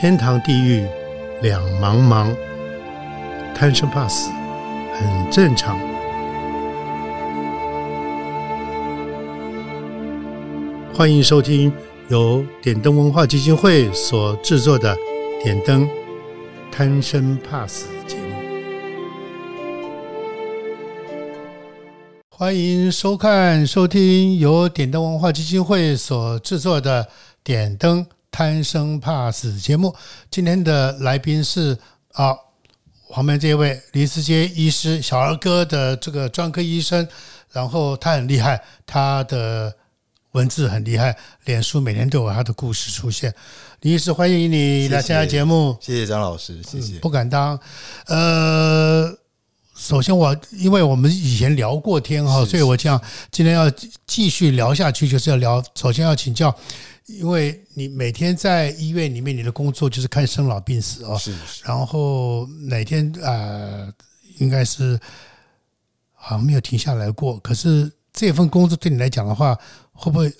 天堂地狱两茫茫，贪生怕死很正常。欢迎收听由点灯文化基金会所制作的《点灯贪生怕死》节目。欢迎收看、收听由点灯文化基金会所制作的《点灯贪生怕死》节目。今天的来宾是啊，旁边这位李思杰医师，小儿科的这个专科医生，然后他很厉害，他的文字很厉害，脸书每天都有他的故事出现。李医师，欢迎你来参加节目。谢谢张老师，谢谢。不敢当。呃，首先我因为我们以前聊过天哈，所以我这样今天要继续聊下去，就是要聊。首先要请教，因为你每天在医院里面，你的工作就是看生老病死哦。是是然后哪天呃，应该是好像没有停下来过。可是这份工作对你来讲的话，会不会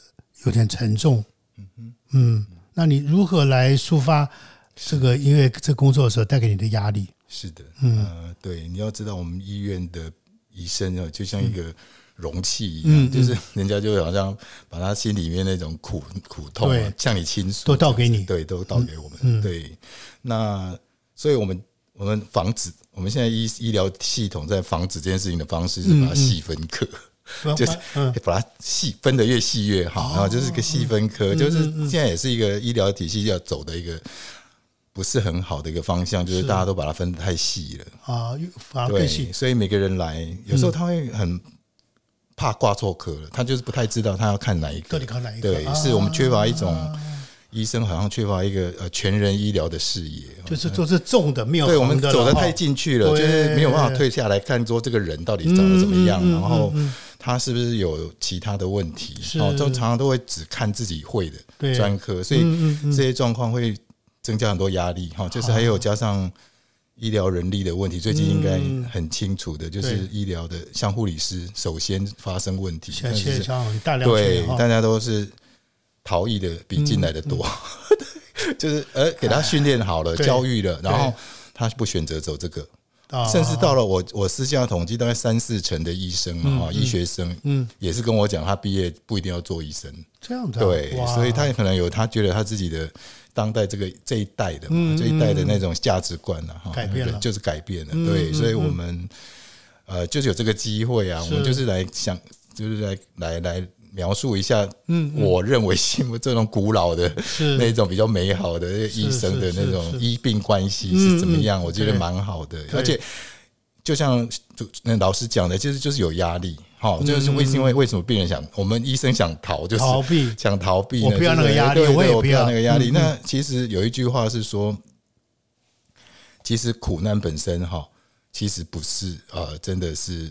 有点沉重？嗯嗯那你如何来抒发这个因为这工作的时候带给你的压力？是的，呃，对，你要知道，我们医院的医生啊，就像一个容器一样，嗯就是人家就好像把他心里面那种苦苦痛、啊，向你倾诉，都倒给你。对，都倒给我们。嗯对，那所以我们我们防止我们现在医医疗系统在防止这件事情的方式是把它细分科。就是嗯。把它细分的越细越好，然后就是个细分科，就是现在也是一个医疗体系要走的一个不是很好的一个方向，就是大家都把它分得太细了。啊，反而更对，细。所以每个人来，有时候他会很怕挂错科了，他就是不太知道他要看哪一个，到底看哪一个对，啊。是我们缺乏一种医生好像缺乏一个呃全人医疗的视野，就是都是重的，没有对我们走得太进去了，就是没有办法退下来看说这个人到底长得怎么样，嗯嗯嗯然后他是不是有其他的问题，哦，就常常都会只看自己会的专科，所以这些状况会增加很多压力哈，就是还有加上。医疗人力的问题，最近应该很清楚的，就是医疗的像护理师首先发生问题，现在但是现在像很大量对大家都是逃逸的比进来的多，就是呃给他训练好了，教育了，然后他不选择走这个，啊甚至到了我我私下统计，大概三四成的医生啊，医学生，嗯，也是跟我讲，他毕业不一定要做医生，这样子啊，对，所以他可能有他觉得他自己的当代这个这一代的嘛，这一代的那种价值观了，哈，嗯改变了。就是改变了，对，所以我们呃就是有这个机会啊，我们就是来想，就是来来来描述一下，嗯，我认为心目这种古老的是。那种比较美好的医生的那种医病关系是怎么样，我觉得蛮好的，而且。就像就那老师讲的，其实就是有压力，好，就是为因为为什么病人想我们医生想逃，就是逃避。想逃避呢，我不要那个压力我也不要。那个压力。嗯那其实有一句话是说，其实苦难本身哈，其实不是呃，真的是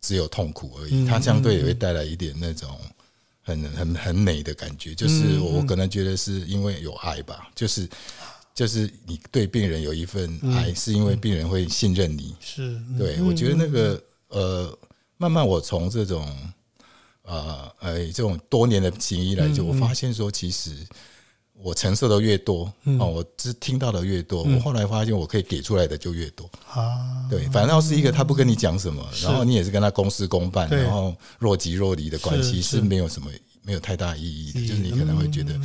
只有痛苦而嗯已，它相对也会带来一点那种很很很美的感觉。就是嗯我我可能觉得是因为有爱吧，就是就是你对病人有一份嗯爱，是因为病人会信任你。是对，我觉得那个呃，慢慢我从这种呃呃这种多年的行医来就，我发现说，其实我承受的越多，哦，我只听到的越多，我后来发现我可以给出来的就越多。啊，对，反正要是一个他不跟你讲什么，然后你也是跟他公事公办，然后若即若离的关系是是。没有什么没有太大意义的，就是你可能会觉得。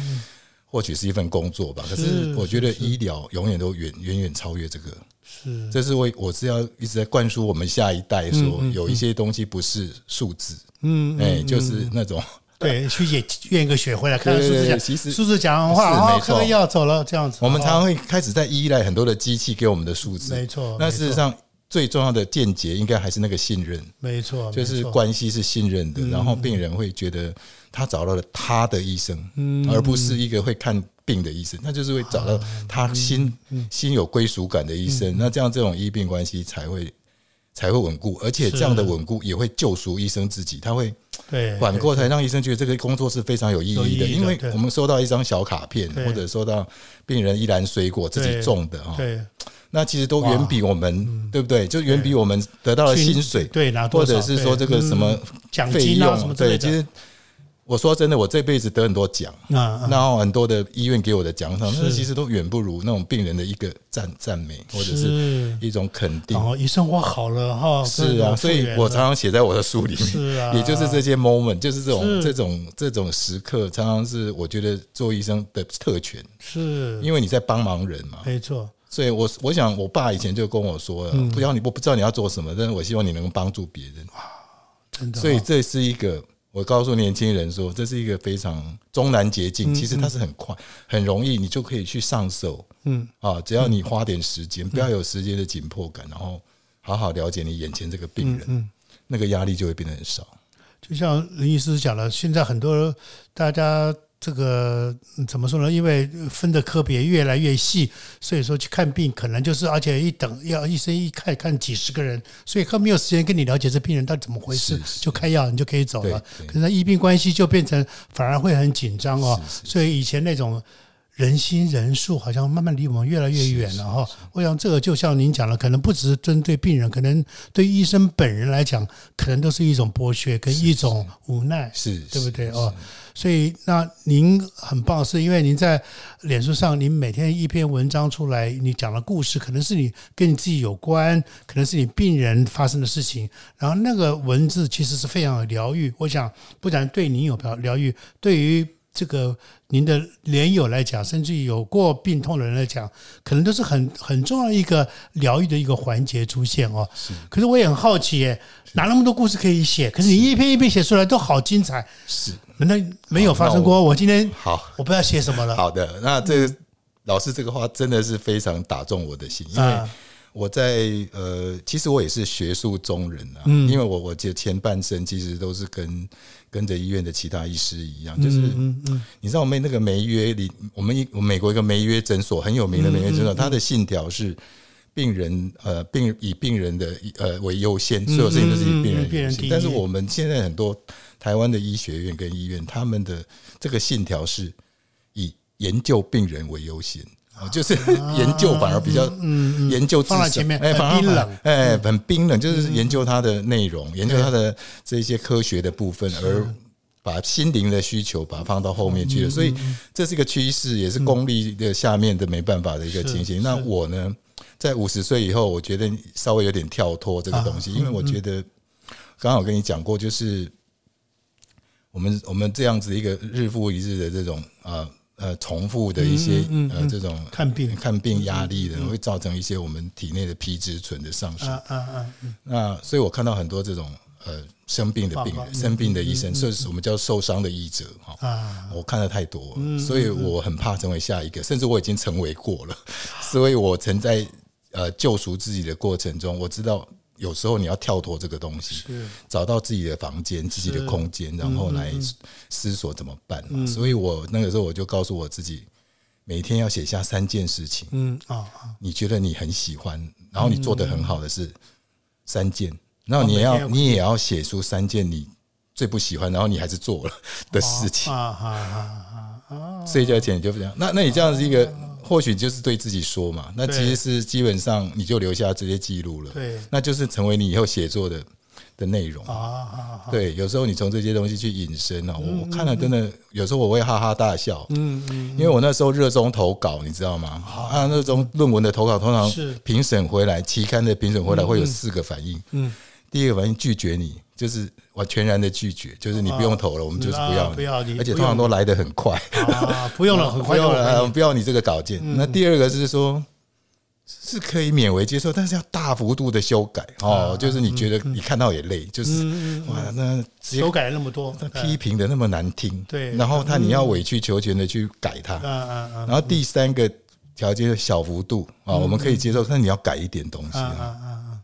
或许是一份工作吧，可是是我觉得医疗永远都远远远超越这个。是。这是我我是要一直在灌输我们下一代说，有一些东西不是数字，嗯哎，就是那种 对，去验验个血回来，看数字讲，对其实数字讲完话，是哦没错。开个药走了这样子。我们常常哦会开始在依赖很多的机器给我们的数字，没错那事实上最重要的见解应该还是那个信任，没错，就是关系是信任的，然后病人会觉得他找到了他的医生，嗯。而不是一个会看病的医生，那就是会找到他心心有归属感的医生。那这样这种医病关系才会才会稳固，而且这样的稳固也会救赎医生自己，他会对管过才让医生觉得这个工作是非常有意义的，因为我们收到一张小卡片，或者收到病人一篮水果自己种的哈，对。那其实都远比我们对不对？就远比我们得到的薪水，对拿或者是说这个什么奖费用，金啊什么之类对，其的，实我说真的，我这辈子得很多奖，啊然后很多的医院给我的奖赏，那其实都远不如那种病人的一个赞赞美或者是是，一种肯定。然。后医生我好了哈，是啊，所以我常常写在我的书里面，是啊。也就是这些 moment，就是这种是。这种这种时刻，常常是我觉得做医生的特权，是。因为你在帮忙人嘛。没错，所以我我想，我爸以前就跟我说了，嗯。不要你我不知道你要做什么，但是我希望你能帮助别人。真的哦，所以这是一个，我告诉年轻人说，这是一个非常中南捷径，其实它是很快、很容易，你就可以去上手嗯啊。只要你花点时间，不要有时间的紧迫感，然后好好了解你眼前这个病人，嗯，那个压力就会变得很少。就像林医师讲了，现在很多大家这个嗯怎么说呢？因为分的科别越来越细，所以说去看病可能就是，而且一等要医生一看看几十个人，所以他没有时间跟你了解这病人到底怎么回事是，是就开药你就可以走了。可是那医病关系就变成反而会很紧张哦，所以以前那种。人心人数好像慢慢离我们越来越远了哈。我想这个就像您讲了，可能不只是针对病人，可能对医生本人来讲，可能都是一种剥削跟一种无奈，是，对不对哦？所以那您很棒，是因为您在脸书上，您每天一篇文章出来，你讲的故事可能是你跟你自己有关，可能是你病人发生的事情，然后那个文字其实是非常有疗愈。我想，不然对您有疗疗愈，对于这个您的连友来讲，甚至于有过病痛的人来讲，可能都是很很重要的一个疗愈的一个环节出现哦。可是我也很好奇耶，哪那么多故事可以写？可是你一篇一篇写出来都好精彩，是难道没有发生好过？我今天好我不知道写什么了。好的。那这个老师这个话真的是非常打中我的心，因为啊我在呃，其实我也是学术中人啊，嗯因为我我前前半生其实都是跟跟着医院的其他医师一样，就是嗯嗯你知道我们那个梅约里，我们一我美国一个梅约诊所很有名的梅约诊所，它的信条是病人呃病以病人的呃为优先，所有事情都是以病人。但是我们现在很多台湾的医学院跟医院，他们的这个信条是以研究病人为优先。哦，就是研究反而比较，嗯研究放在前面哎，很反而冰冷哎，很冰冷，就是研究它的内容，研究它的这些科学的部分，而把心灵的需求把它放到后面去了。所以这是一个趋势，也是功利的下面的没办法的一个情形。那我呢，在五十岁以后，我觉得稍微有点跳脱这个东西，因为我觉得刚好跟你讲过，就是我们我们这样子一个日复一日的这种呃呃重复的一些呃这种看病看病压力的，会造成一些我们体内的皮质醇的上升。啊啊啊！那所以我看到很多这种呃生病的病人、生病的医生，就是我们叫受伤的医者哈。啊我看的太多了，所以我很怕成为下一个，甚至我已经成为过了。所以我曾在呃救赎自己的过程中，我知道有时候你要跳脱这个东西，找到自己的房间、自己的空间，然后来思索怎么办嘛。所以我那个时候我就告诉我自己，每天要写下三件事情，嗯啊啊！你觉得你很喜欢，然后你做的很好的是三件，然后你也要要你也要写出三件你最不喜欢，然后你还是做了的事情。啊啊啊啊啊！睡觉前你就这样，那那你这样是一个，或许就是对自己说嘛，那其实是基本上你就留下这些记录了，对那就是成为你以后写作的的内容。啊！对，有时候你从这些东西去引申啊，我我看了真的有时候我会哈哈大笑，嗯嗯，因为我那时候热衷投稿，你知道吗？啊，那种论文的投稿通常是评审回来，期刊的评审回来会有四个反应。嗯，第一个反应拒绝你，就是完全然的拒绝，就是你不用投了，我们就是不要啊不要你而且通常都来得很快，啊，不用了，很不快不用了，回不要你这个稿件。那第二个是说。是可以勉为接受，但是要大幅度的修改哦，就是你觉得你看到也累，就是哇，那修改了那么多，他批评的那么难听，对。然后他你要委曲求全的去改它，啊啊啊然后第三个条件是小幅度啊，我们可以接受，但你要改一点东西啊啊啊。啊！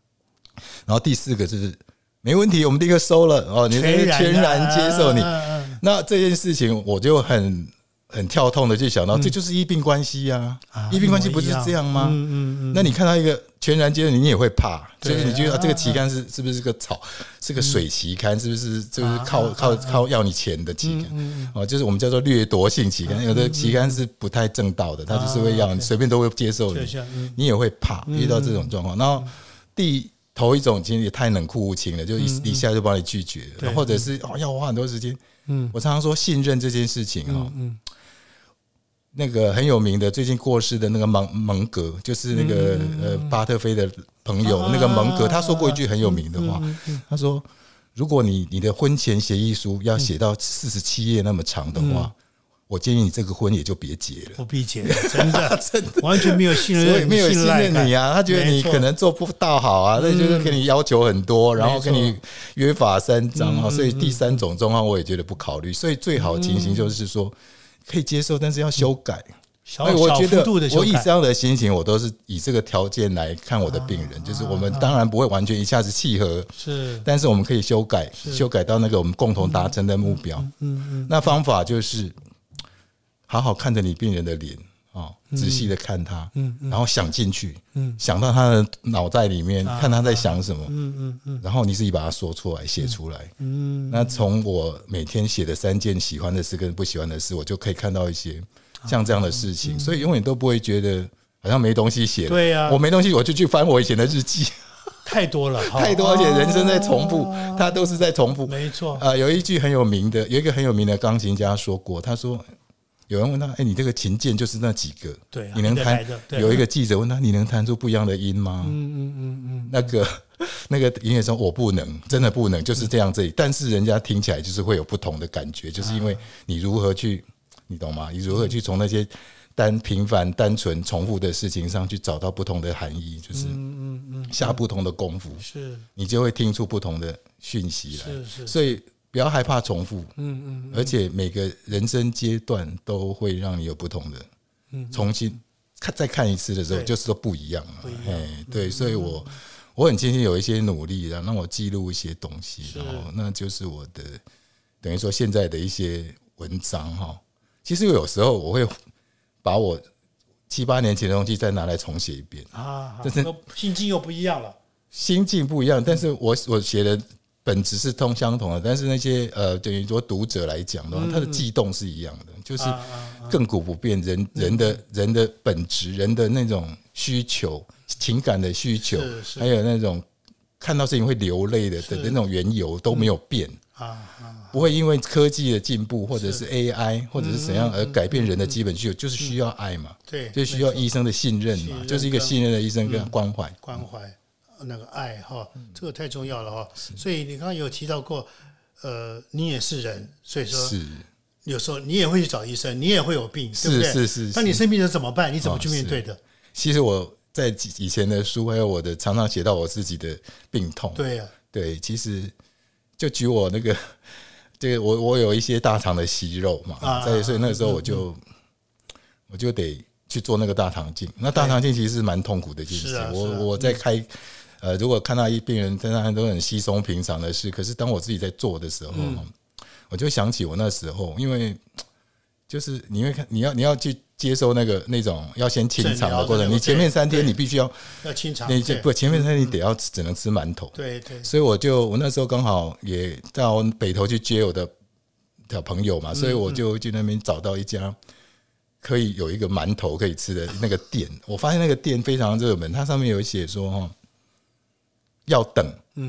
然后第四个就是没问题，我们立刻收了哦，你全然全然接受你。那这件事情我就很很跳痛的去想到，这就是医病关系啊啊，医病关系不是这样吗？嗯嗯嗯，那你看到一个全然接受你，你也会怕，就对是你觉得、这个旗刊是是不是个草，是个水旗刊，是不是就是靠啊靠靠要你钱的旗刊？哦，就是我们叫做掠夺性旗刊，有的旗刊是不太正道的，它就是会要你随便都会接受你你也会怕遇到这种状况。然后第头一种其实也太冷酷无情了，就一一下就把你拒绝了，对或者是哦要花很多时间。嗯。我常常说信任这件事情哦，嗯那个很有名的最近过世的那个蒙蒙格，就是那个呃巴特菲的朋友，啊那个蒙格，他说过一句很有名的话，他说：如果你你的婚前协议书要写到四十七页那么长的话，我建议你这个婚也就别结了。不必结，真的 真的。完全没有信任，所以没有信任你啊，他觉得你可能做不到好啊，那就是跟你要求很多，然后跟你约法三章嗯啊，所以第三种状况我也觉得不考虑。所以最好的情形就是说可以接受，但是要修改。小所以我小觉得我以这样的心情，我都是以这个条件来看我的病人，就是我们当然不会完全一下子契合，是。但是我们可以修改，修改到那个我们共同达成的目标。嗯嗯。那方法就是好好看着你病人的脸哦，仔细的看他，嗯然后想进去，嗯。想到他的脑袋里面，看他在想什么，嗯嗯嗯。然后你自己把它说出来，写出来。嗯，那从我每天写的三件喜欢的事跟不喜欢的事，我就可以看到一些像这样的事情，所以永远都不会觉得好像没东西写了。对呀我没东西，我就去翻我以前的日记，太多了，太多，而且人生在重复，它都是在重复。没错，啊，有一句很有名的，有一个很有名的钢琴家说过，他说。有人问他：“哎、你这个琴键就是那几个？对啊你能弹来的？”对有一个记者问他：“你能弹出不一样的音吗？”嗯嗯嗯嗯，那个 那个音乐说：“我不能，真的不能，就是这样这里。但是人家听起来就是会有不同的感觉，就是因为你如何去，你懂吗？你如何去从那些单平凡、单纯、重复的事情上去找到不同的含义，就是嗯嗯嗯，下不同的功夫，是你就会听出不同的讯息来。是是，所以不要害怕重复，嗯嗯而且每个人生阶段都会让你有不同的，重新看再看一次的时候，就是都不一样了不一。样。嗯哎，对，所以我我很庆幸有一些努力，然后让我记录一些东西，然后那就是我的等于说现在的一些文章哈。其实有时候我会把我七八年前的东西再拿来重写一遍，啊，但是心境又不一样了，心境不一样，但是我我写的本质是通相同的，但是那些呃，等于说读者来讲的话，他的悸动是一样的，就是亘古不变，人人的人的本质，人的那种需求、情感的需求还有那种看到事情会流泪的的是那种缘由都没有变。啊啊，不会因为科技的进步，或者是。AI，或者是怎样而改变人的基本需求，就是需要爱嘛，对，就需要医生的信任嘛，就是一个信任的医生跟关怀。关怀那个爱哈，嗯这个太重要了哈。所以你刚刚有提到过，呃，你也是人，所以说是有时候你也会去找医生，你也会有病，对不是对？是是，那你生病了怎么办？你怎么哦去面对的？其实我在以前的书，还有我的常常写到我自己的病痛。对呀，对，其实就举我那个，这个我我有一些大肠的息肉嘛，啊在所以那个时候我就我就得去做那个大肠镜。那大肠镜其实是蛮痛苦的一件事。我是啊是啊我在开呃，如果看到一病人，当然都很稀松平常的事，可是当我自己在做的时候，嗯。我就想起我那时候，因为就是你会看，你要你要去接收那个那种要先清肠的过程，诊疗的那个你前面三天你必须要，要清肠，对你就不前面三天你得要只能吃馒头，对对，所以我就我那时候刚好也到北头去接我的小朋友嘛，所以我就去那边找到一家可以有一个馒头可以吃的那个店。我发现那个店非常热门，它上面有写说哈要等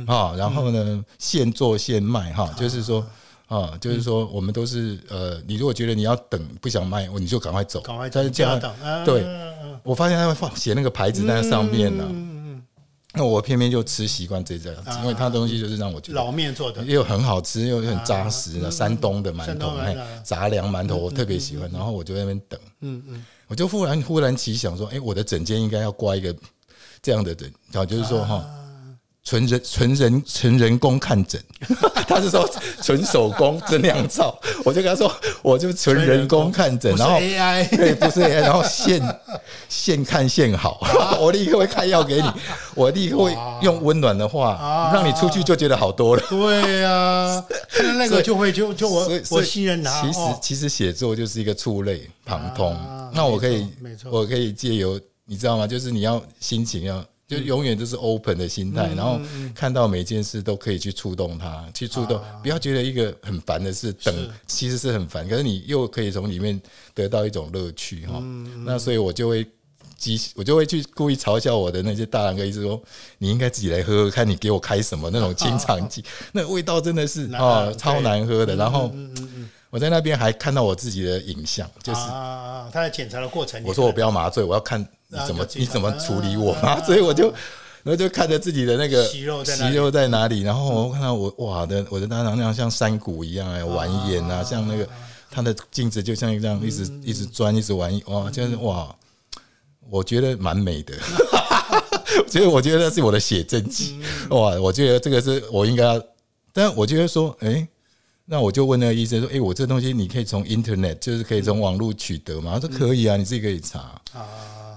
啊，然后呢现做现卖哈，就是说。啊，就是说，我们都是呃，你如果觉得你要等不想卖，你就赶快走，赶快但是这样对嗯嗯我发现他会放写那个牌子在上面呢、嗯嗯那我偏偏就吃习惯这这样，因为他东西就是让我觉嗯，得老面做的，又很好吃，又很扎实的山东的馒头，杂粮馒头我特别喜欢。然后我就在那边等，嗯嗯，我就忽然忽然奇想说，哎，我的整间应该要挂一个这样的人，啊，就是说哈。纯人纯人纯人工看诊，他是说纯手工真酿造，我就跟他说，我就纯人工看诊，然后 AI，对，不是 AI，然后现现看现好，我立刻会开药给你，我立刻会用温暖的话啊让你出去就觉得好多了。对 呀，那个就会就就我我信任他，其实哦其实写作就是一个触类旁通啊，那我可以没错我可以借由你知道吗？就是你要心情要。就永远都是 open 的心态，然后看到每件事都可以去触动它，去触动，不要觉得一个很烦的事等，其实是很烦，可是你又可以从里面得到一种乐趣哈。那所以我就会讥，我就会去故意嘲笑我的那些大郎哥一直说，你应该自己来喝喝看，你给我开什么那种清肠剂，那味道真的是难哦对。超难喝的。然后我在那边还看到我自己的影像，就是啊啊啊！他在检查的过程，我说我不要麻醉，我要看你怎么你怎么处理我啊嘛，所以我就。然后就看着自己的那个息肉在哪里。息肉在哪里，然后我看到我哇的我的大肠那样像山谷一样哎，蜿蜒啊，像那个它的镜子就像这样一直一直钻一直玩哇，就是哇，我觉得蛮美的，所以我觉得那是我的写真集。哇，我觉得这个是我应该要，但我觉得说哎。那我就问那个医生说：“哎、我这东西你可以从 Internet，就是可以从网络取得吗？”他说：“可以啊，你自己可以查。”啊，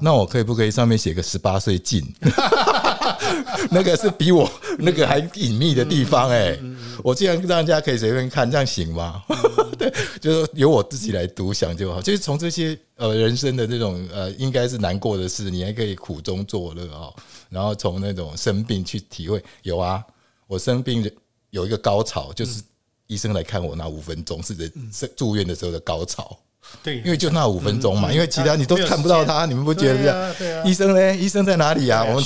那我可以不可以上面写个十八岁禁？那个是比我那个还隐秘的地方哎、我竟然让人家可以随便看，这样行吗？对，就是由我自己来独享就好。就是从这些呃人生的这种呃应该是难过的事，你还可以苦中作乐哦。然后从那种生病去体会，有啊，我生病有一个高潮，就是医生来看我那五分钟是人是住院的时候的高潮。对，因为就那五分钟嘛，嗯因为其他你都看不到他，你们不觉得这样？医生呢？医生在哪里啊？我们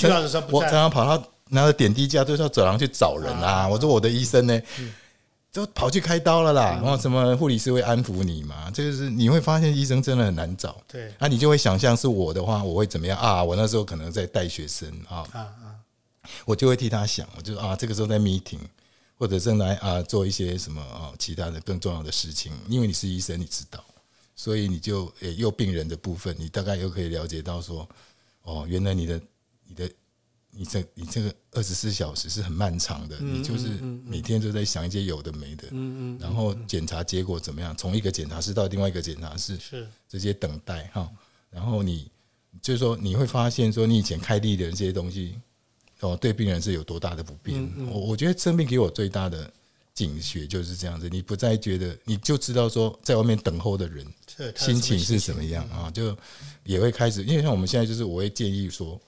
我常常跑到拿着点滴架，就是要走廊去找人啊。我说我的医生呢？就跑去开刀了啦，然后什么护理师会安抚你嘛？这就是你会发现医生真的很难找。对啊，你就会想象是我的话，我会怎么样啊？我那时候可能在带学生啊，啊啊，我就会替他想，我就啊，这个时候在 meeting，或者正来啊做一些什么啊其他的更重要的事情，因为你是医生，你知道，所以你就诶又病人的部分，你大概又可以了解到说，哦，原来你的你的你这你这个二十四小时是很漫长的，你就是每天都在想一些有的没的，嗯嗯，然后检查结果怎么样，从一个检查室到另外一个检查室，是。这些等待哈，然后你就是说你会发现说你以前开立的这些东西哦，对病人是有多大的不便。我我觉得生病给我最大的警觉就是这样子，你不再觉得你就知道说在外面等候的人心情是什么样啊，就也会开始，因为像我们现在就是我会建议说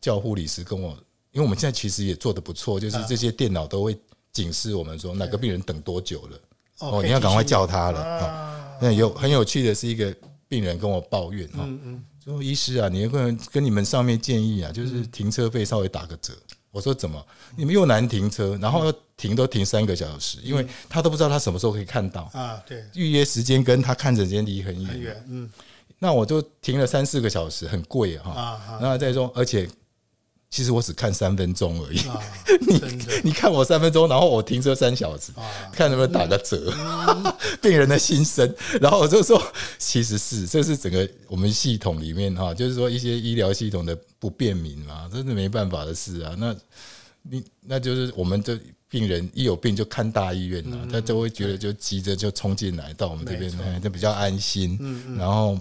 叫护理师跟我，因为我们现在其实也做的不错，就是这些电脑都会警示我们说哪个病人等多久了。哦，你要赶快叫他了啊，那有很有趣的是一个病人跟我抱怨哈，嗯嗯，说医师啊，你跟跟你们上面建议啊，就是停车费稍微打个折。我说怎么？你们又难停车，然后要停都停三个小时，因为他都不知道他什么时候可以看到，啊，对，预约时间跟他看诊时间离很远。很远，嗯那我就停了三四个小时，很贵哈。啊啊然后再说，而且其实我只看三分钟而已。啊，真的你看我三分钟，然后我停车三小时，啊，看能不能打个折，病人的心声。然后我就说，其实是这是整个我们系统里面哈，就是说一些医疗系统的不便民嘛，真是没办法的事啊。那你那就是我们这病人一有病就看大医院了，他就会觉得就急着就冲进来到我们这边就比较安心。然后，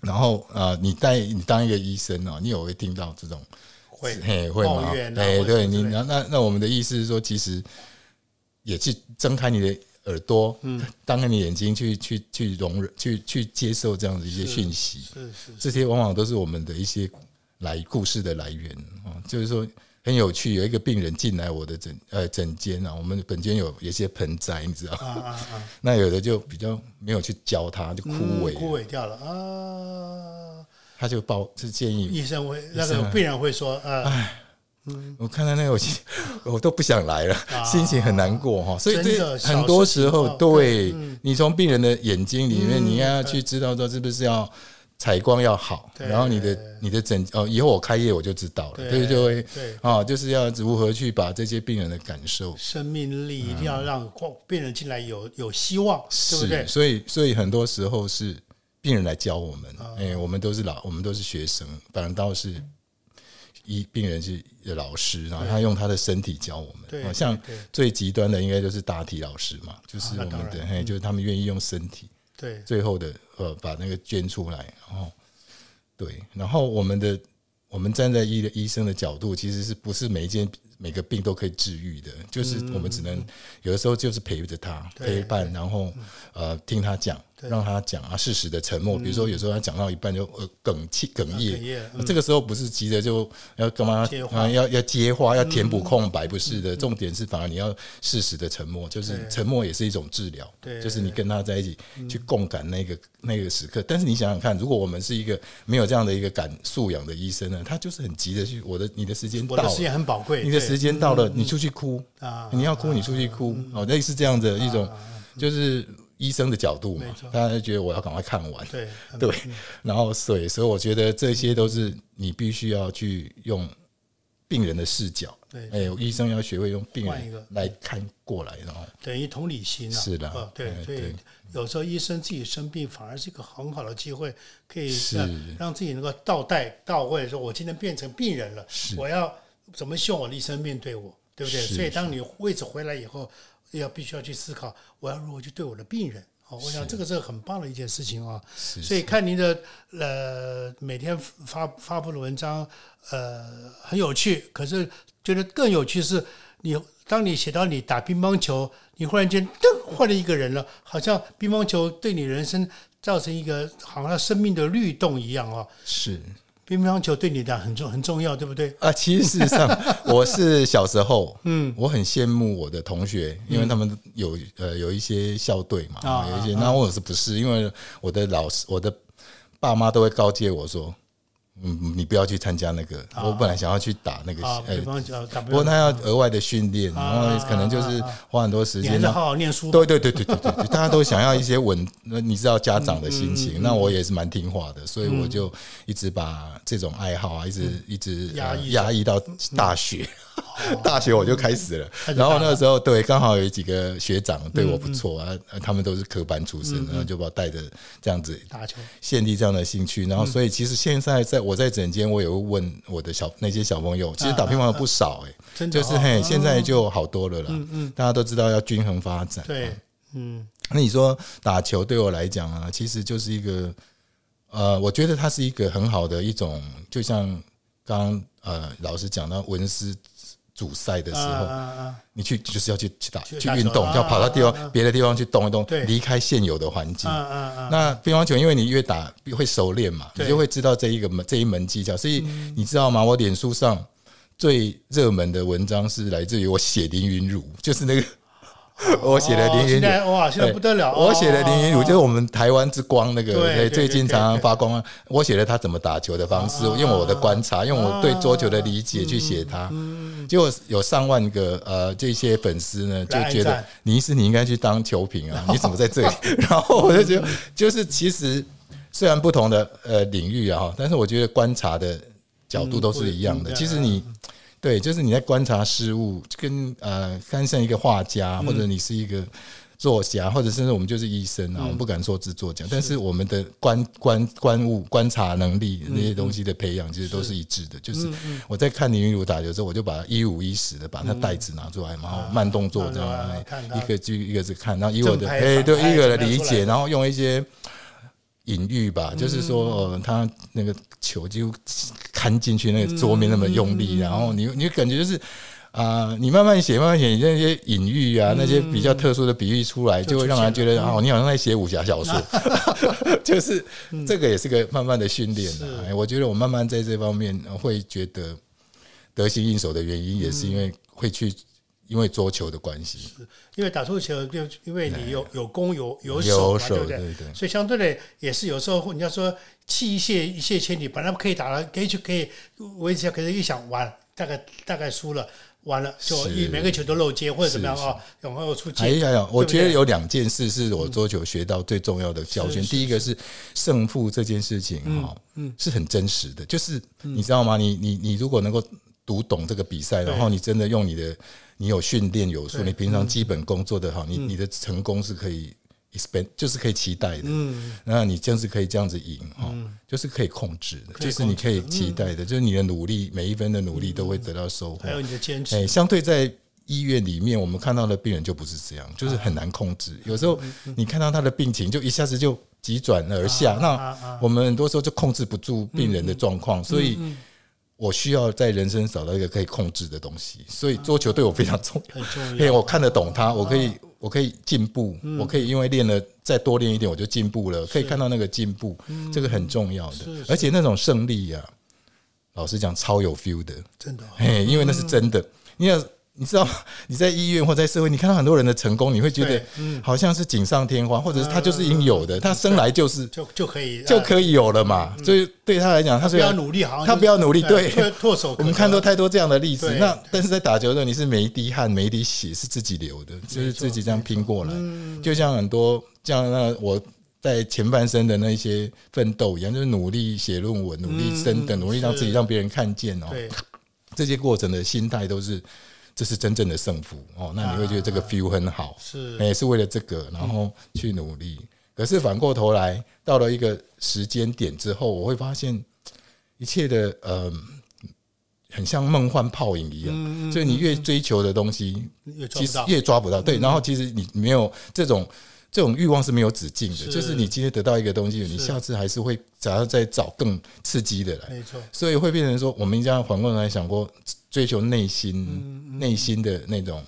然后啊、呃你带你当一个医生哦，你有会听到这种会嘿，会吗抱？怨啊哎，对你，那那那我们的意思是说，其实也去睁开你的耳朵，嗯，当开你眼睛去去去容忍，去去接受这样的一些讯息，是是这些往往都是我们的一些来故事的来源啊。就是说很有趣，有一个病人进来我的诊呃诊间啊，我们本间有有些盆栽，你知道，啊啊啊，那有的就比较没有去教它，就枯萎，嗯枯萎掉了啊。他就报是建议医生会那个病人会说，呃，我看到那个我心 我都不想来了，心情很难过哈。所以这啊真的很多时候，对你从病人的眼睛里面，你要去知道说是不是要采光要好，然后你的你的诊哦，以后我开业我就知道了，对所以就会对。啊，就是要如何去把这些病人的感受。生命力一定要让病人进来有有希望，对不对？是，？所以所以很多时候是病人来教我们，啊。哎、我们都是老，我们都是学生，反倒是医病人是老师，然后他用他的身体教我们。对哦像最极端的应该就是大体老师嘛，就是我们的，然。嘿，就是他们愿意用身体，对，最后的呃把那个捐出来，然后对，然后我们的。我们站在医的医生的角度，其实是不是每一件每个病都可以治愈的，就是我们只能有的时候就是陪着他对陪伴，然后呃听他讲，让他讲啊，适时的沉默。比如说有时候他讲到一半就呃哽气哽哽咽咽，这个时候不是急着就要干嘛啊要要接话，要填补空白，不是的，重点是反而你要适时的沉默，就是沉默也是一种治疗，对。就是你跟他在一起去共感那个那个时刻。但是你想想看，如果我们是一个没有这样的一个感素养的医生呢，他就是很急的去我的你的时间到了。我的时间很宝贵，你的时间到了，你出去哭。啊你要哭，你出去哭，哦，类似这样的一种，就是医生的角度嘛家就觉得我要赶快看完，对嗯对，然后所以，所以我觉得这些都是你必须要去用病人的视角，对哎，医生要学会用病人来看过来，然后等于同理心啊，是的呃对对。有时候医生自己生病，反而是一个很好的机会，可以是。让让自己能够倒带到位，说我今天变成病人了，我要怎么希望我的医生面对我，对不对？所以当你位置回来以后，要必须要去思考，我要如何去对我的病人。哦，我想这个是很棒的一件事情啊、是所以看您的呃每天发发布的文章，呃很有趣，可是觉得更有趣是，你当你写到你打乒乓球，你忽然间噔换了一个人了，好像乒乓球对你人生造成一个好像生命的律动一样哦。是乒乓球对你的很重很重要，对不对？啊，其实事实上，我是小时候，嗯，我很羡慕我的同学，因为他们有呃有一些校队嘛，啊有一些，那我是不是？因为我的老师，我的爸妈都会告诫我说，嗯，你不要去参加那个。我本来想要去打那个啊，，呃不过他要额外的训练，然后可能就是花很多时间让。你好好念书。对对对对对对对，大家都想要一些稳，那你知道家长的心情，那我也是蛮听话的，所以我就一直把这种爱好啊，一直一直呃压抑压抑到大学，大学我就开始了。然后那个时候，对，刚好有几个学长对我不错啊，呃他们都是科班出身，然后就把我带着这样子打球，献立这样的兴趣，然后所以其实现在在我在诊间，我也会问我的小那些小朋友，其实打乒乓球不少哎、就是嘿，现在就好多了啦嗯。大家都知道要均衡发展。对，嗯，那你说打球对我来讲啊，其实就是一个呃，我觉得它是一个很好的一种，就像刚刚呃老师讲到文思主赛的时啊候，你去就是要去去打去运动，啊要跑到地啊方别的地方去动一动对，离开现有的环境。那乒乓球，因为你越打会熟练嘛，你就会知道这一个门这一门技巧。所以你知道吗？我脸书上最热门的文章是来自于我写凌云乳，就是那个 我写的哦凌云哇，现在不得了，我写的凌云乳哦就是我们台湾之光那个，最近常常发光啊。我写了他怎么打球的方式，用我的观察，用我对桌球的理解去写他。结果有上万个呃这些粉丝呢，就觉得来按赞倪医师你应该去当球评啊，你怎么在这里？然后我就觉得，就是其实虽然不同的呃领域啊，但是我觉得观察的角度都是一样的。嗯其实你对，就是你在观察事物，跟呃，看上一个画家，或者你是一个作家，或者甚至我们就是医生啊，我们不敢说是作家，但是。我们的观观观物、观察能力那些东西的培养，其实都是一致的。就是我在看林云儒打球之后，我就把一五一十的把那袋子拿出来，然后慢动作这样一个就一个是看，然后以我的哎对一个的理解，然后用一些。隐喻吧，就是说，呃，他那个球就看进去那个桌面那么用力，然后你你感觉就是啊、你慢慢写，慢慢写，你那些隐喻啊，那些比较特殊的比喻出来，就会让人觉得哦，你好像在写武侠小说，就是这个也是个慢慢的训练的。哎我觉得我慢慢在这方面呃会觉得得心应手的原因，也是因为会去因为桌球的关系，因为打桌球，就因为你有有攻有有手嘛，对不对？对对所以相对的也是有时候人家说弃一泻一泻千里，本来可以打了，可以去可以维持下，可是一想完了，大概大概输了，完了就是一每个球都漏接或者怎么样是啊，然后出哎界。呀呀，我觉得有两件事是我桌球学到最重要的教训。是是第一个是胜负这件事情哈，嗯，是很真实的。就是你知道吗？你你你如果能够读懂这个比赛，然后你真的用你的，你有训练有素，你平常基本功做的好，你你的成功是可以 expect，就是可以期待的。嗯，那你就是可以这样子赢哈，就是可以控制的，以就是你可以期待的，就是你的努力每一分的努力都会得到收获。还。有你的坚哎，持，相对在医院里面，我们看到的病人就不是这样，就是很难控制。有时候你看到他的病情，就一下子就急转而下，啊那我们很多时候就控制不住病人的状况，所以我需要在人生找到一个可以控制的东西，所以桌球对我非常重要。很重因为要。我看得懂它，我可以我可以进步，我可以因为练了再多练一点，我就进步了，可以看到那个进步，这个很重要的。而且那种胜利呀、老实讲超有 feel 的，真的哦，嘿，因为那是真的。你要你知道 你在医院或在社会，你看到很多人的成功，你会觉得嗯。好像是锦上添花，或者是他就是应有的，他生来就是就就可以就可以有了嘛。所以对他来讲，他不要努力，好像他不要努力对脱脱手。我们看到太多这样的例子，那但是在打球的时候，你是每一滴汗、每一滴血是自己流的，就是自己这样拼过来，嗯。就像很多像那我在前半生的那些奋斗一样，就是努力写论文、努力升等、努力让自己让别人看见哦，这些过程的心态都是。这是真正的胜负哦，那你会觉得这个 feel 很好，是。也是为了这个，然后去努力。可是反过头来，到了一个时间点之后，我会发现一切的呃，很像梦幻泡影一样。所以你越追求的东西，其实越抓不到。对，然后其实你没有这种这种欲望是没有止境的，是。就是你今天得到一个东西，你下次还是会想要再找更刺激的来。没错，所以会变成说，我们这样反过来想过，追求内心嗯内心的那种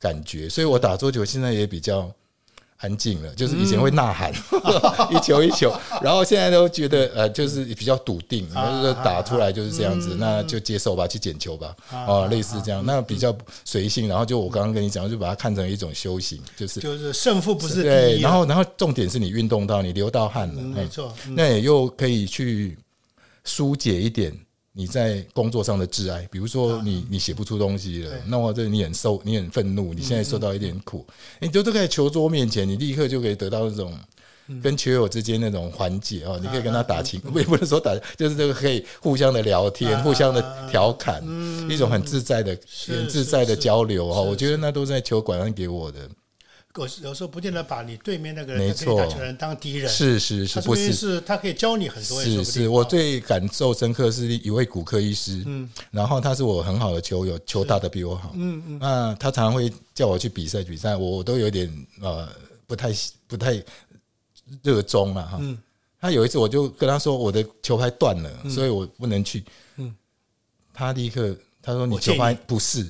感觉。所以我打桌球现在也比较安静了，就是以前会呐喊，一球一球，然后现在都觉得呃，就是比较笃定，啊就是打出来就是这样子，那就接受吧，去捡球吧，哦，类似这样，那比较随性。然后就我刚刚跟你讲，就把它看成一种修行，就是就是胜负不是对，然后然后重点是你运动到，你流到汗了，没错，嗯。那也又可以去疏解一点你在工作上的挚爱，比如说你你写不出东西了，那或者你很受你很愤怒，你现在受到一点苦，你就都在球桌面前，你立刻就可以得到那种。跟球友之间那种缓解哦，你可以跟他打情，不也不能说打，就是这个可以互相的聊天，互相的调侃，一种很自在的、很自在的交流哦。我觉得那都是在球馆上给我的，有有时候不见得把你对面那个人没他跟你打错。球的人当敌人，是是是，不是是。他可以教你很多，是是，我最感受深刻是一位骨科医师，嗯，然后他是我很好的球友，球打得比我好，嗯嗯，那他常常会叫我去比赛比赛，我我都有点呃不太不太热衷了哈。嗯。他有一次我就跟他说我的球拍断了，所以我不能去。嗯。他立刻他说你球拍不是，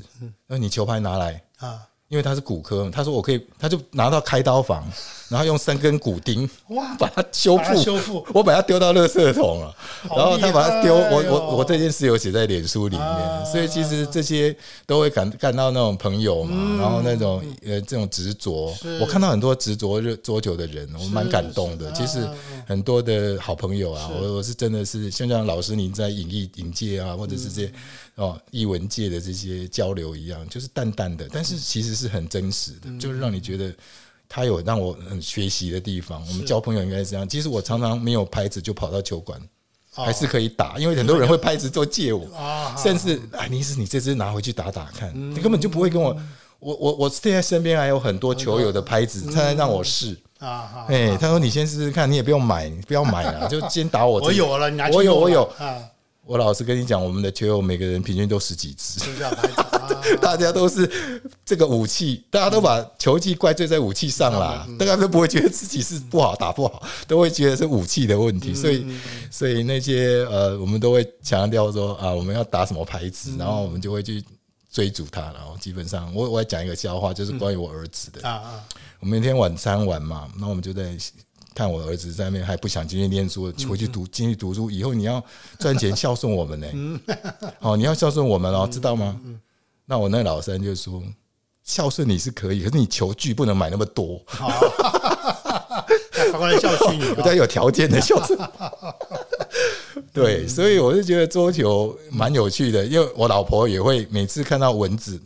那你球拍拿来，啊，因为他是骨科，他说我可以，他就拿到开刀房，然后用三根骨钉哇，把它修复，修复。我把它丢到垃圾桶了，好然后他把它丢，我我我这件事有写在脸书里面，啊。所以其实这些都会感感到那种朋友嘛，然后那种呃这种执着，我看到很多执着热桌球的人，我蛮感动的。其实啊很多的好朋友啊，我我是真的是像像老师您在影艺影界啊，或者是这些哦艺文界的这些交流一样，就是淡淡的，但是其实是很真实的，就是让你觉得。他有让我很学习的地方，我们交朋友应该是这样。其实我常常没有拍子就跑到球馆，哦还是可以打，因为很多人会拍子都借我，啊，甚至啊，你是你这支拿回去打打看，你根本就不会跟我。我我我现在身边还有很多球友的拍子，他在让我试。啊啊，哎，他说你先试试看，你也不用买，你不要买了，就先打我这。我有了，你拿去我有我有。啊，我老实跟你讲，我们的球友每个人平均都十几支，大家都是这个武器，大家都把球技怪罪在武器上啦，大家都不会觉得自己是不好打不好，都会觉得是武器的问题。所以，所以那些呃，我们都会强调说啊，我们要打什么牌子，然后我们就会去追逐它。然后基本上，我我要讲一个笑话，就是关于我儿子的。啊啊，我们那天晚餐玩嘛，那我们就在看我儿子在那边还不想进去念书，回去读进去读书，以后你要赚钱孝顺我们呢、哦，你要孝顺我们哦，知道吗？那我那老三就说。孝顺你是可以，可是你球具不能买那么多，法官 来教训你我啊，才有条件的孝顺。对，所以我就觉得桌球蛮有趣的，因为我老婆也会每次看到蚊子，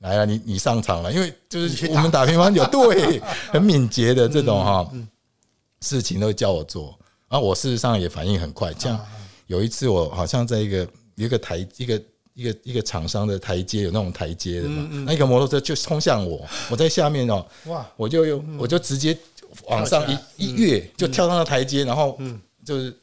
来了，你你上场了，因为就是我们打。乒乓球，对，很敏捷的这种哈事情都叫我做，然后我事实上也反应很快。像有一次我好像在一个一个台一个。一个一个厂商的台阶有那种台阶的嘛，那一个摩托车就冲向我，我在下面哦，哇，我就用我就直接往上一一跃，就跳上了台阶，然后就是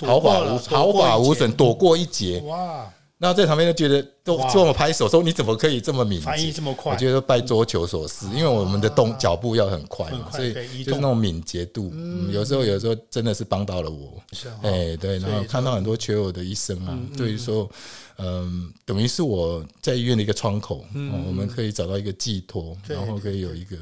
毫发无毫发无损，躲过一劫。哇，那在旁边就觉得都哇。这么拍手说你怎么可以这么敏反应捷？这么快。我觉得拜桌球所赐，因为我们的动脚步要很快嘛，所以就是那种敏捷度，嗯，有时候有时候真的是帮到了我。是哎，对，然后看到很多球友的一生啊，对于说，嗯，等于是我在医院的一个窗口，哦我们可以找到一个寄托，然后可以有一个，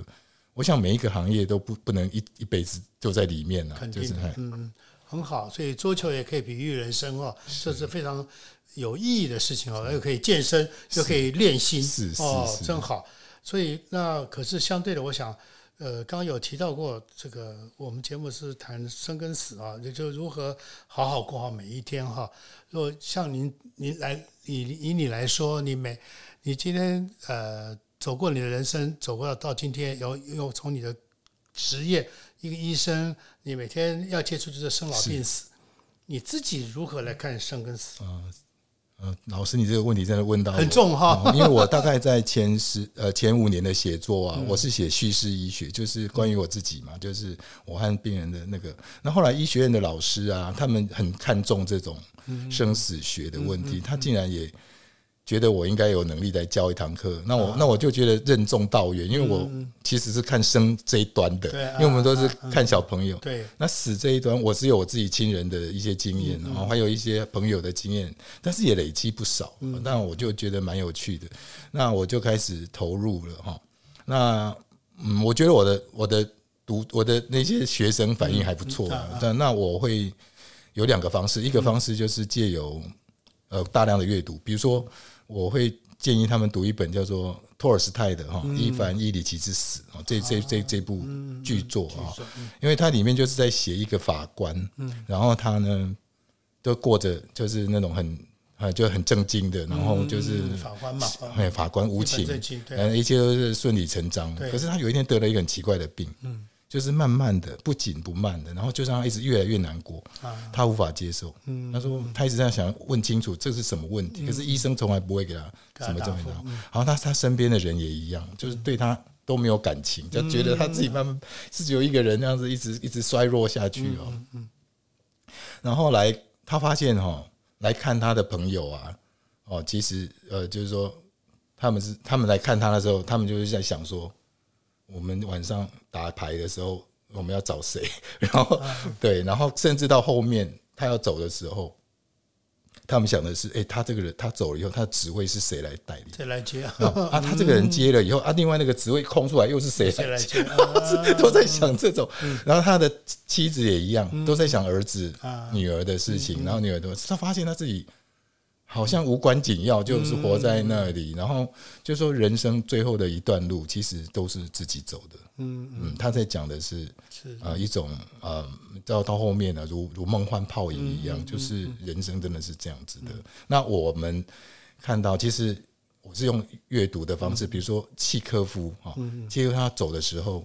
我想每一个行业都不不能一一辈子就在里面啊，就是哎。嗯，很好。所以桌球也可以比喻人生哦，这是非常有意义的事情哦，又可以健身，又可以练心，哦，是真好。所以那可是相对的，我想。呃，刚刚有提到过这个，我们节目是谈生跟死啊，也就如何好好过好每一天哈。如果像您，您来以以你来说，你每你今天呃走过你的人生，走过到今天，有有从你的职业一个医生，你每天要接触就是生老病死，你自己如何来看生跟死？呃，老师，你这个问题真的问到很重哈。哦因为我大概在前十呃前五年的写作啊，我是写叙事医学，就是关于我自己嘛，就是我和病人的那个。那后来医学院的老师啊，他们很看重这种生死学的问题，他竟然也觉得我应该有能力来教一堂课。那我那我就觉得任重道远，因为我其实是看生这一端的，因为我们都是看小朋友。对，那死这一端，我只有我自己亲人的一些经验，然后还有一些朋友的经验，但是也累积不少。但我就觉得蛮有趣的，那我就开始投入了哈。那嗯，我觉得我的我的读我的那些学生反应还不错啊。但那我会有两个方式，一个方式就是借由呃大量的阅读，比如说我会建议他们读一本叫做托尔斯泰的哈《伊凡伊里奇之死》啊，这这这这部巨作啊，因为它里面就是在写一个法官，然后他呢都过着就是那种很啊就很正经的，然后就是嗯法官嘛，哦。哎法官无情一本正经，对。呃一切都是顺理成章。可是他有一天得了一个很奇怪的病，就是慢慢的不紧不慢的，然后就让他一直越来越难过，啊他无法接受。他说他一直在想问清楚这是什么问题，可是医生从来不会给他什么证明给他答复然后他他身边的人也一样，就是对他都没有感情，就觉得他自己慢慢是只有一个人这样子一直一直衰弱下去哦。然后来他发现哈、来看他的朋友啊，哦，其实呃，就是说他们是他们来看他的时候，他们就是在想说，我们晚上打牌的时候我们要找谁，然后对，然后甚至到后面他要走的时候。他们想的是，哎、他这个人他走了以后，他的职位是谁来代理？谁来接，啊，啊他这个人接了以后，啊，另外那个职位空出来又是谁来接？都在想这种，然后他的妻子也一样，都在想儿子、啊。女儿的事情，然后女儿都他发现他自己好像无关紧要，就是活在那里，然后就说人生最后的一段路，其实都是自己走的。嗯嗯，他在讲的是是呃一种呃到到后面呢，如如梦幻泡影一样，就是人生真的是这样子的。那我们看到，其实我是用阅读的方式，比如说契科夫啊，契科夫他走的时候，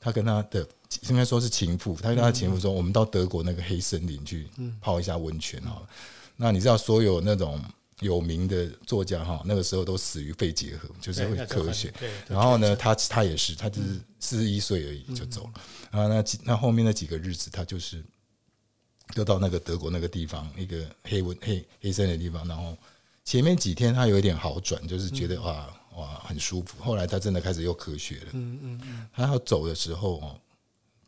他跟他的应该说是情妇，他跟他的情妇说：“我们到德国那个黑森林去泡一下温泉好了。”那你知道，所有那种有名的作家哈，那个时候都死于肺结核，就是会咳血。对，然后呢，他他也是，他就是四十一岁而已就走了。然后那几那后面那几个日子，他就是就到那个德国那个地方，一个黑温黑黑森的地方。然后前面几天他有一点好转，就是觉得哇哇很舒服。后来他真的开始又咳血了。嗯嗯嗯，他要走的时候哦，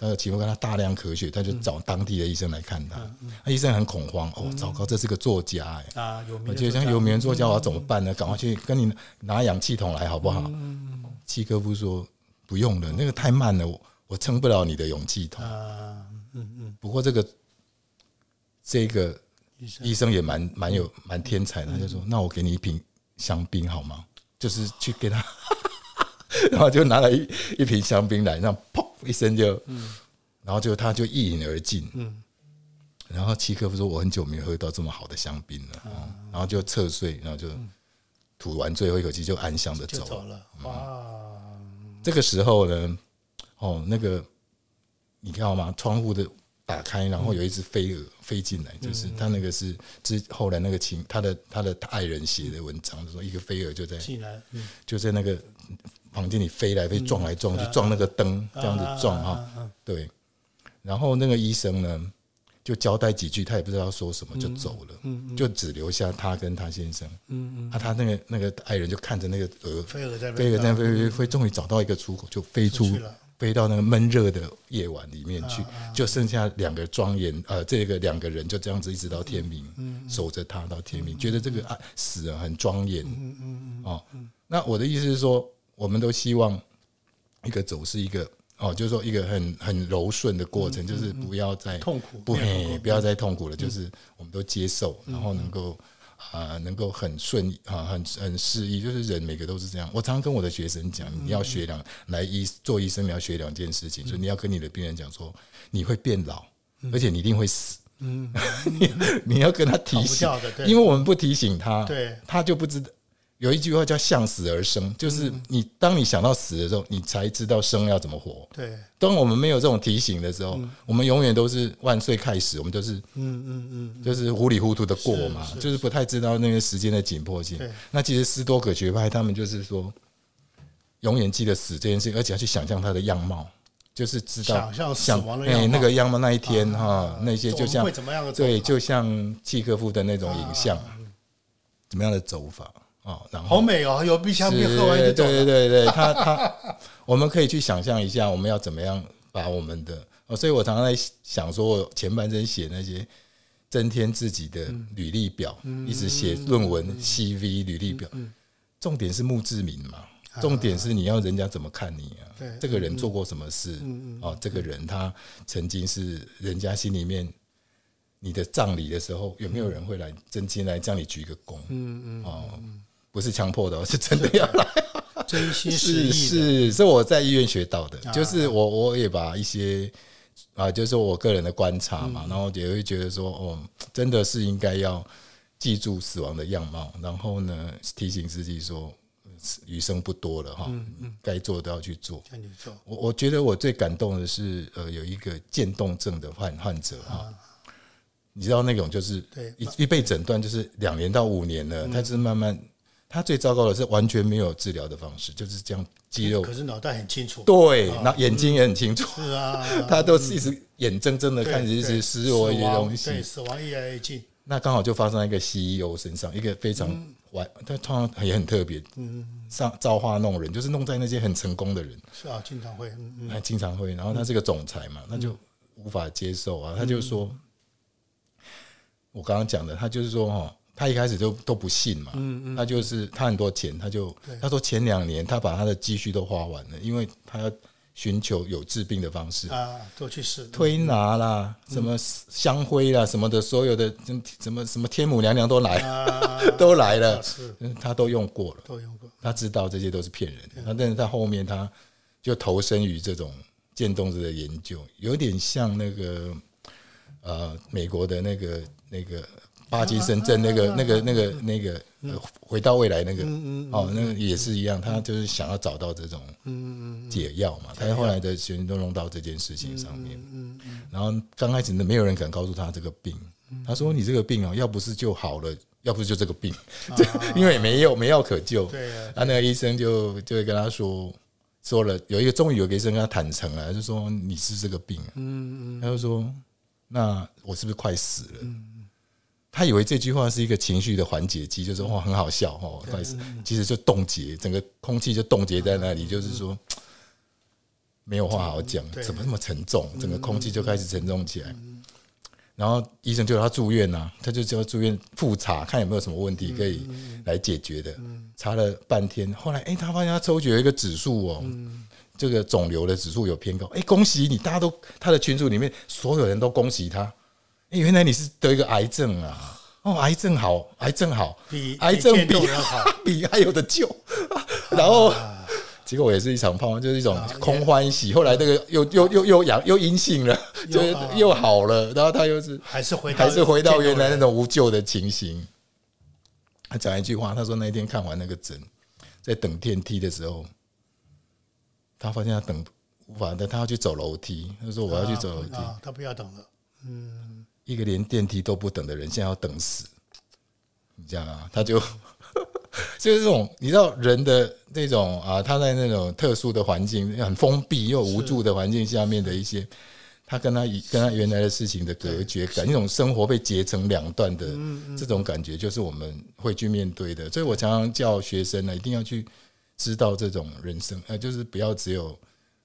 那个情妇跟他大量咳血，他就找当地的医生来看他。那医生很恐慌，哦，糟糕，这是个作家哎。啊，有名我觉得像有名人作家，我要怎么办呢？赶快去跟你拿氧气筒来好不好？嗯契科夫说不用了，那个太慢了，我我撑不了你的氧气筒。啊，嗯嗯，不过这个这个医生医生也蛮蛮有蛮天才的，他就说：“那我给你一瓶香槟好吗？”就是去给他，然后就拿了一一瓶香槟来，然后砰一声就，然后就他就一饮而尽。嗯然后契科夫说：“我很久没有喝到这么好的香槟了。哦然后就侧睡，然后就吐完最后一口气，就安详的走了。哇，这个时候呢，哦，那个你看到吗？窗户的打开，然后有一只飞蛾飞进来，就是他那个是之后来那个情他的他的爱人写的文章，就说一个飞蛾就在进来，嗯就在那个房间里飞来飞撞来撞去，撞那个灯这样子撞哈，对。然后那个医生呢，就交代几句，他也不知道说什么就走了，就只留下他跟他先生。嗯嗯，啊，他那个那个爱人就看着那个鹅飞蛾在飞蛾在飞飞飞，终于找到一个出口，就飞出飞到那个闷热的夜晚里面去，就剩下两个庄严呃，这个两个人就这样子一直到天明，守着他到天明，觉得这个啊死了很庄严。嗯嗯嗯。哦，那我的意思是说，我们都希望一个走是一个。哦，就是说一个很很柔顺的过程，就是不要再痛苦，不不要再痛苦了，就是我们都接受，然后能够啊，能够很顺啊，很很适宜，就是人每个都是这样。我常常跟我的学生讲，你要学两来医做医生，你要学两件事情，所以你要跟你的病人讲说，你会变老，而且你一定会死。嗯，你 你要跟他提醒，因为我们不提醒他，对，他就不知道。有一句话叫“向死而生”，就是你当你想到死的时候，你才知道生要怎么活。对，当我们没有这种提醒的时候，我们永远都是万岁开始，我们都是嗯嗯嗯，就是糊里糊涂的过嘛，就是不太知道那个时间的紧迫性。那其实斯多葛学派他们就是说，永远记得死这件事情，而且要去想象他的样貌，就是知道想象死亡的哎那个样貌那一天哈，那些就像会怎么样的对，就像契诃夫的那种影像，怎么样的走法。哦，然后好美哦，有冰箱，喝完就走对对对对，他他，我们可以去想象一下，我们要怎么样把我们的哦，所以我常常在想说，我前半生写那些增添自己的履历表，一直写论文、CV、履历表，重点是墓志铭嘛，重点是你要人家怎么看你啊？对，这个人做过什么事？哦，这个人他曾经是人家心里面。你的葬礼的时候，有没有人会来真心来向你鞠个躬？嗯嗯哦。不是强迫的，是真的要来，真心实意。是是，是我在医院学到的，就是我我也把一些啊，就是我个人的观察嘛，然后也会觉得说，哦，真的是应该要记住死亡的样貌，然后呢，提醒自己说，余生不多了哈，该做都要去做。我我觉得我最感动的是，呃，有一个渐冻症的患患者哈，你知道那种就是一一被诊断就是两年到五年了，他是慢慢。他最糟糕的是完全没有治疗的方式，就是这样肌肉。可是脑袋很清楚。对，那眼睛也很清楚。是啊，他都是一直眼睁睁的看着一直失落一些东西。对，死亡越来越近。那刚好就发生在一个 CEO 身上，一个非常完，他通常也很特别。嗯上造化弄人，就是弄在那些很成功的人。是啊，经常会。他经常会，然后他是个总裁嘛，那就无法接受啊。他就说，我刚刚讲的，他就是说哈。他一开始就都不信嘛，他就是他很多钱，他就他说前两年他把他的积蓄都花完了，因为他要寻求有治病的方式。啊，都去试。推拿啦，什么香灰啦，什么的，所有的什么什么天母娘娘都来，都来了，他都用过了，都用过，他知道这些都是骗人的，但是他后面他就投身于这种渐冻子的研究，有点像那个呃美国的那个那个。巴基森症那个、那个、那个、那个，回到未来那个，哦，那个也是一样，他就是想要找到这种解药嘛。他后来的学生都弄到这件事情上面，然后刚开始呢，没有人敢告诉他这个病。他说：“你这个病哦，要不是就好了，要不是就这个病，因为没有没药可救。”对啊，那个医生就就会跟他说，说了有一个终于有个医生跟他坦诚了，就说你是这个病。嗯嗯，他就说：“那我是不是快死了？”他以为这句话是一个情绪的缓解剂，就是哇很好笑哦，但是其实就冻结，整个空气就冻结在那里，就是说没有话好讲，怎么那么沉重？整个空气就开始沉重起来。然后医生就让他住院呐，他就叫住院复查，看有没有什么问题可以来解决的。查了半天，后来哎，他发现他抽血有一个指数哦，这个肿瘤的指数有偏高。哎，恭喜你！大家都他的群组里面所有人都恭喜他。哎，原来你是得一个癌症啊！哦，癌症好，癌症好，比癌症比好，比还有的救。然后结果也是一场泡，就是一种空欢喜。后来那个又又又又阳又阴性了，就又好了。然后他又是还是回还是回到原来那种无救的情形。他讲一句话，他说那一天看完那个诊，在等电梯的时候，他发现他等无法的，他要去走楼梯。他说我要去走楼梯，他不要等了。嗯。一个连电梯都不等的人，现在要等死，你这样啊？他就 就是这种，你知道人的那种啊，他在那种特殊的环境、很封闭又无助的环境下面的一些，他跟他以跟他原来的事情的隔绝感，一种生活被截成两段的嗯这种感觉，就是我们会去面对的。所以我常常叫学生呢，一定要去知道这种人生，呃，就是不要只有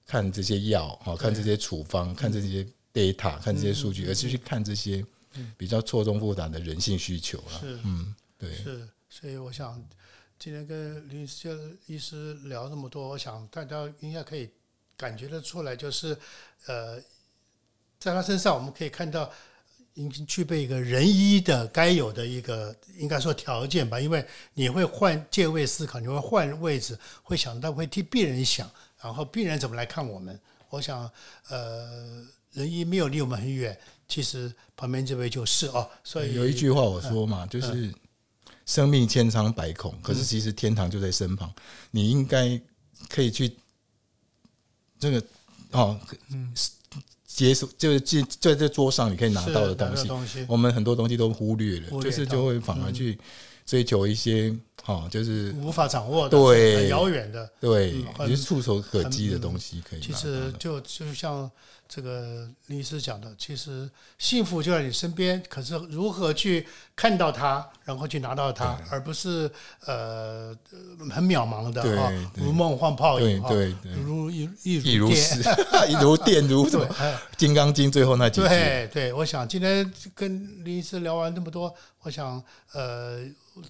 看这些药，好，看这些处方，看这些 data，看这些数据，而是去看这些比较错综复杂的人性需求了。是嗯，对，是，所以我想今天跟林医医师聊这么多，我想大家应该可以感觉得出来，就是呃，在他身上我们可以看到。已经具备一个人医的该有的一个，应该说条件吧，因为你会换借位思考，你会换位置，会想到会替病人想，然后病人怎么来看我们。我想，呃，人一没有离我们很远，其实旁边这位就是哦，所以有一句话我说嘛，就是生命千疮百孔，可是其实天堂就在身旁，你应该可以去这个哦，嗯。接受就是在在这桌上你可以拿到的东西，东西。我们很多东西都忽略了，略就是就会反而去追求一些哦，就是无法掌握的，对。很遥远的。对嗯，很也是触手可及的东西可以。其实就就像这个律师讲的，其实幸福就在你身边，可是如何去看到它，然后去拿到它，而不是呃很渺茫的对啊，对。如梦幻泡影啊，对如一一如电。一，如电如什么 哎《金刚经》最后那几句，对对，我想今天跟林医师聊完这么多，我想呃，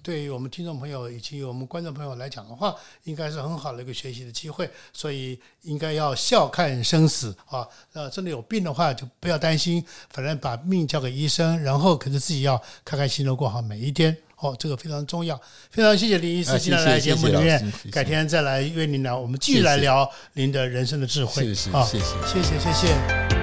对于我们听众朋友以及我们观众朋友来讲的话，应该是很好的一个学习的机会，所以应该要笑看生死啊。呃，真的有病的话就不要担心，反正把命交给医生，然后可是自己要开开心心的过好每一天。哦，这个非常重要，非常谢谢林医师啊今天来节目里面改天再来约您聊，我们继续来聊您的人生的智慧。谢谢谢谢谢谢。